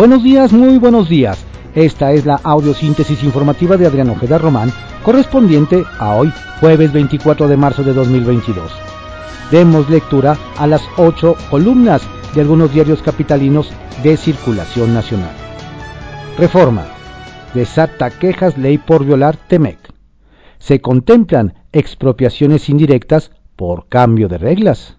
Buenos días, muy buenos días. Esta es la audiosíntesis informativa de Adrián Ojeda Román, correspondiente a hoy, jueves 24 de marzo de 2022. Demos lectura a las ocho columnas de algunos diarios capitalinos de circulación nacional. Reforma. Desata quejas ley por violar Temec. Se contemplan expropiaciones indirectas por cambio de reglas.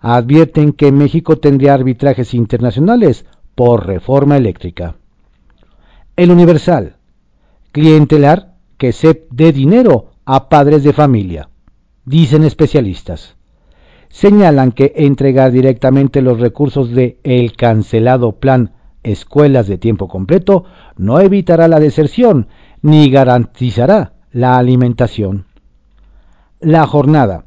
Advierten que México tendría arbitrajes internacionales por reforma eléctrica. El Universal. Clientelar que se dé dinero a padres de familia, dicen especialistas. Señalan que entregar directamente los recursos de el cancelado plan escuelas de tiempo completo no evitará la deserción ni garantizará la alimentación. La jornada.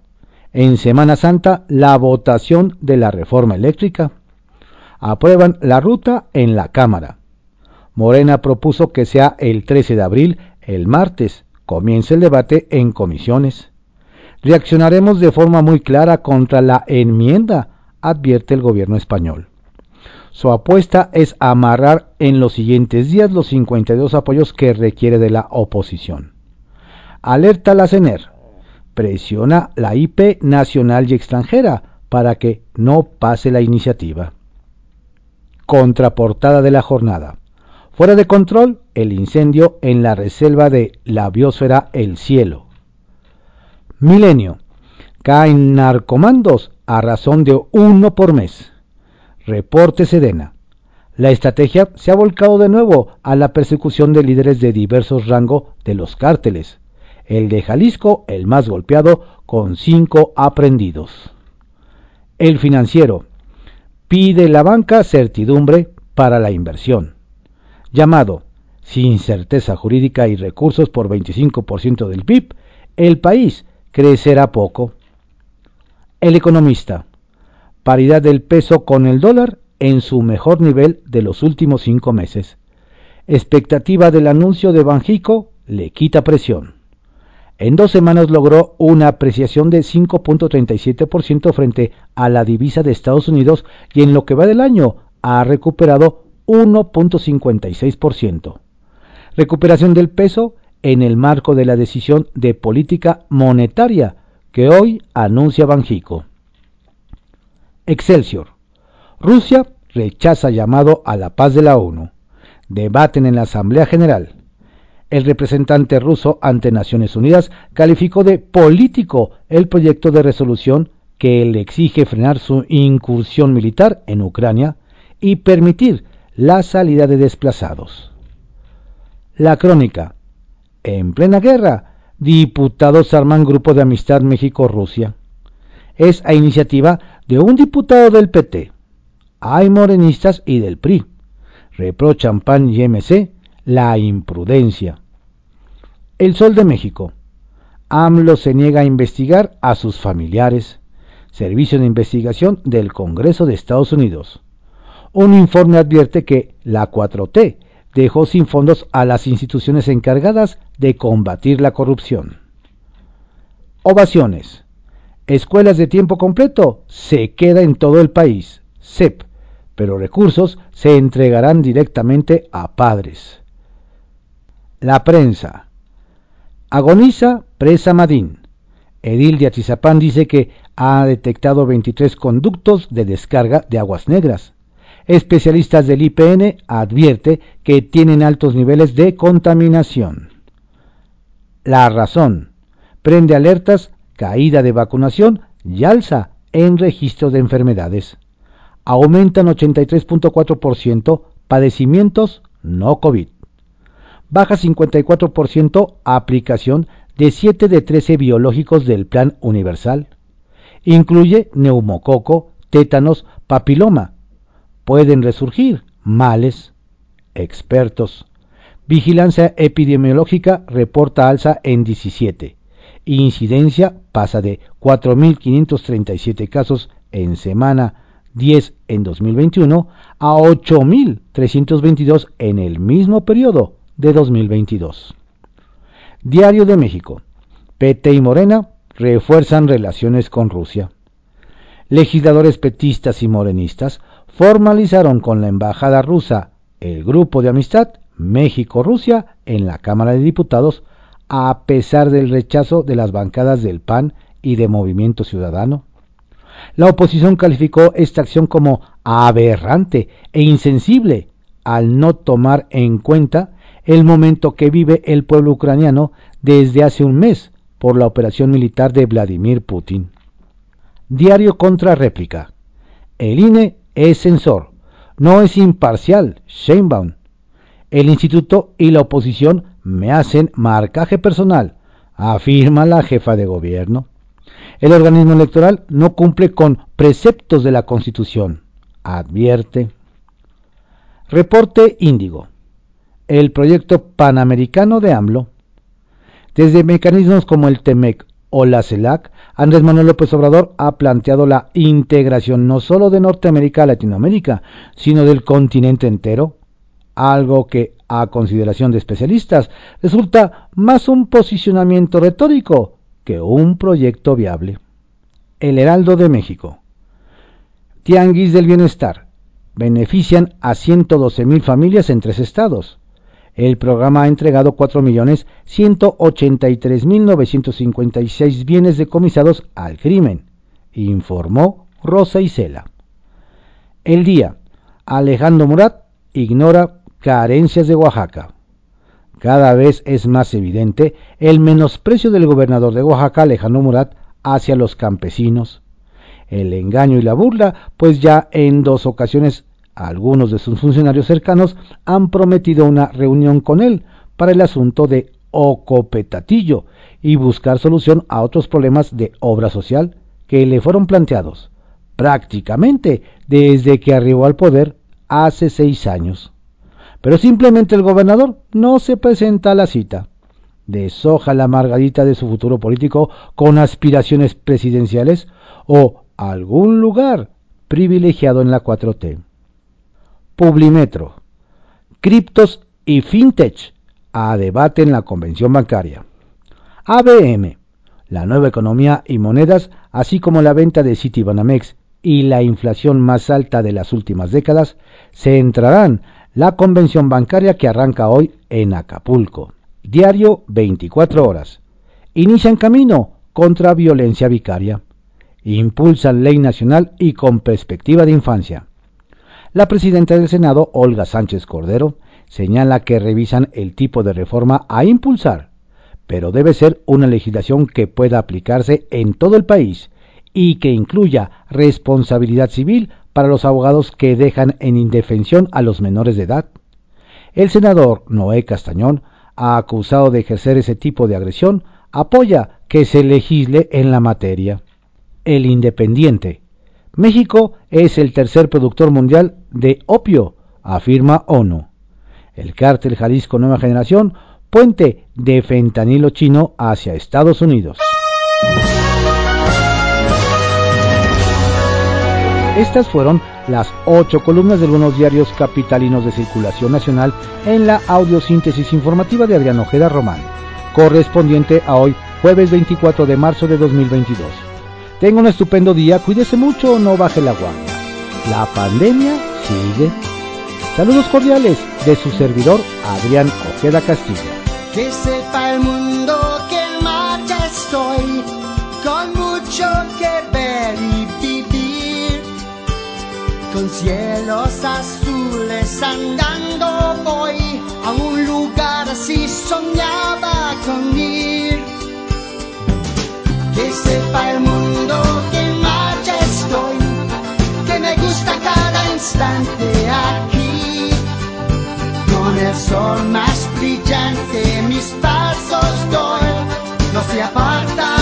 En Semana Santa, la votación de la reforma eléctrica aprueban la ruta en la Cámara. Morena propuso que sea el 13 de abril, el martes, comience el debate en comisiones. Reaccionaremos de forma muy clara contra la enmienda, advierte el gobierno español. Su apuesta es amarrar en los siguientes días los 52 apoyos que requiere de la oposición. Alerta la CENER. Presiona la IP nacional y extranjera para que no pase la iniciativa. Contraportada de la jornada. Fuera de control, el incendio en la reserva de la biosfera El Cielo. Milenio. Caen narcomandos a razón de uno por mes. Reporte Sedena. La estrategia se ha volcado de nuevo a la persecución de líderes de diversos rangos de los cárteles. El de Jalisco, el más golpeado, con cinco aprendidos. El financiero pide la banca certidumbre para la inversión. Llamado sin certeza jurídica y recursos por 25% del PIB, el país crecerá poco. El economista, paridad del peso con el dólar en su mejor nivel de los últimos cinco meses. Expectativa del anuncio de Banjico le quita presión. En dos semanas logró una apreciación de 5.37% frente a la divisa de Estados Unidos y en lo que va del año ha recuperado 1.56%. Recuperación del peso en el marco de la decisión de política monetaria que hoy anuncia Banjico. Excelsior. Rusia rechaza llamado a la paz de la ONU. Debaten en la Asamblea General el representante ruso ante Naciones Unidas calificó de político el proyecto de resolución que le exige frenar su incursión militar en Ucrania y permitir la salida de desplazados. La crónica. En plena guerra, diputados arman grupo de amistad México-Rusia. Es a iniciativa de un diputado del PT. Hay morenistas y del PRI. Reprochan PAN y MC la imprudencia. El Sol de México. AMLO se niega a investigar a sus familiares. Servicio de Investigación del Congreso de Estados Unidos. Un informe advierte que la 4T dejó sin fondos a las instituciones encargadas de combatir la corrupción. Ovaciones. Escuelas de tiempo completo se queda en todo el país, CEP, pero recursos se entregarán directamente a padres. La prensa. Agoniza presa Madín. Edil de Atizapán dice que ha detectado 23 conductos de descarga de aguas negras. Especialistas del IPN advierte que tienen altos niveles de contaminación. La razón. Prende alertas, caída de vacunación y alza en registro de enfermedades. Aumentan 83.4% padecimientos no COVID baja 54% aplicación de 7 de 13 biológicos del Plan Universal. Incluye neumococo, tétanos, papiloma. Pueden resurgir males. Expertos. Vigilancia epidemiológica reporta alza en 17. Incidencia pasa de 4.537 casos en semana 10 en 2021 a 8.322 en el mismo periodo de 2022. Diario de México. PT y Morena refuerzan relaciones con Rusia. Legisladores petistas y morenistas formalizaron con la embajada rusa el grupo de amistad México-Rusia en la Cámara de Diputados, a pesar del rechazo de las bancadas del PAN y de Movimiento Ciudadano. La oposición calificó esta acción como aberrante e insensible al no tomar en cuenta el momento que vive el pueblo ucraniano desde hace un mes por la operación militar de Vladimir Putin. Diario contra réplica. El INE es censor, no es imparcial, Sheinbaum. El instituto y la oposición me hacen marcaje personal, afirma la jefa de gobierno. El organismo electoral no cumple con preceptos de la Constitución, advierte. Reporte Índigo. El proyecto panamericano de AMLO. Desde mecanismos como el TEMEC o la CELAC, Andrés Manuel López Obrador ha planteado la integración no solo de Norteamérica a Latinoamérica, sino del continente entero, algo que, a consideración de especialistas, resulta más un posicionamiento retórico que un proyecto viable. El Heraldo de México. Tianguis del Bienestar. Benefician a 112.000 familias en tres estados. El programa ha entregado 4.183.956 bienes decomisados al crimen, informó Rosa Isela. El día. Alejandro Murat ignora carencias de Oaxaca. Cada vez es más evidente el menosprecio del gobernador de Oaxaca, Alejandro Murat, hacia los campesinos. El engaño y la burla, pues ya en dos ocasiones algunos de sus funcionarios cercanos han prometido una reunión con él para el asunto de Ocopetatillo y buscar solución a otros problemas de obra social que le fueron planteados prácticamente desde que arribó al poder hace seis años. Pero simplemente el gobernador no se presenta a la cita. Deshoja la margarita de su futuro político con aspiraciones presidenciales o algún lugar privilegiado en la 4T. Publimetro. Criptos y fintech a debate en la convención bancaria. ABM. La nueva economía y monedas, así como la venta de Citibanamex y la inflación más alta de las últimas décadas, centrarán la convención bancaria que arranca hoy en Acapulco. Diario 24 horas. Inician camino contra violencia vicaria. Impulsan ley nacional y con perspectiva de infancia. La presidenta del Senado, Olga Sánchez Cordero, señala que revisan el tipo de reforma a impulsar, pero debe ser una legislación que pueda aplicarse en todo el país y que incluya responsabilidad civil para los abogados que dejan en indefensión a los menores de edad. El senador Noé Castañón, acusado de ejercer ese tipo de agresión, apoya que se legisle en la materia. El Independiente, México es el tercer productor mundial de opio, afirma ONU. El cártel Jalisco Nueva Generación, puente de fentanilo chino hacia Estados Unidos. Estas fueron las ocho columnas de algunos diarios capitalinos de circulación nacional en la audiosíntesis informativa de Adrián Ojeda Román, correspondiente a hoy, jueves 24 de marzo de 2022. Tenga un estupendo día, cuídese mucho, no baje la guardia. La pandemia sigue. Saludos cordiales de su servidor Adrián Ojeda Castilla. Que sepa el mundo que en marcha estoy, con mucho que ver y vivir. Con cielos azules andando voy a un lugar así soñaba con ir. Que sepa el mundo constante aquí. Con el sol más brillante mis pasos doy, no se aparta.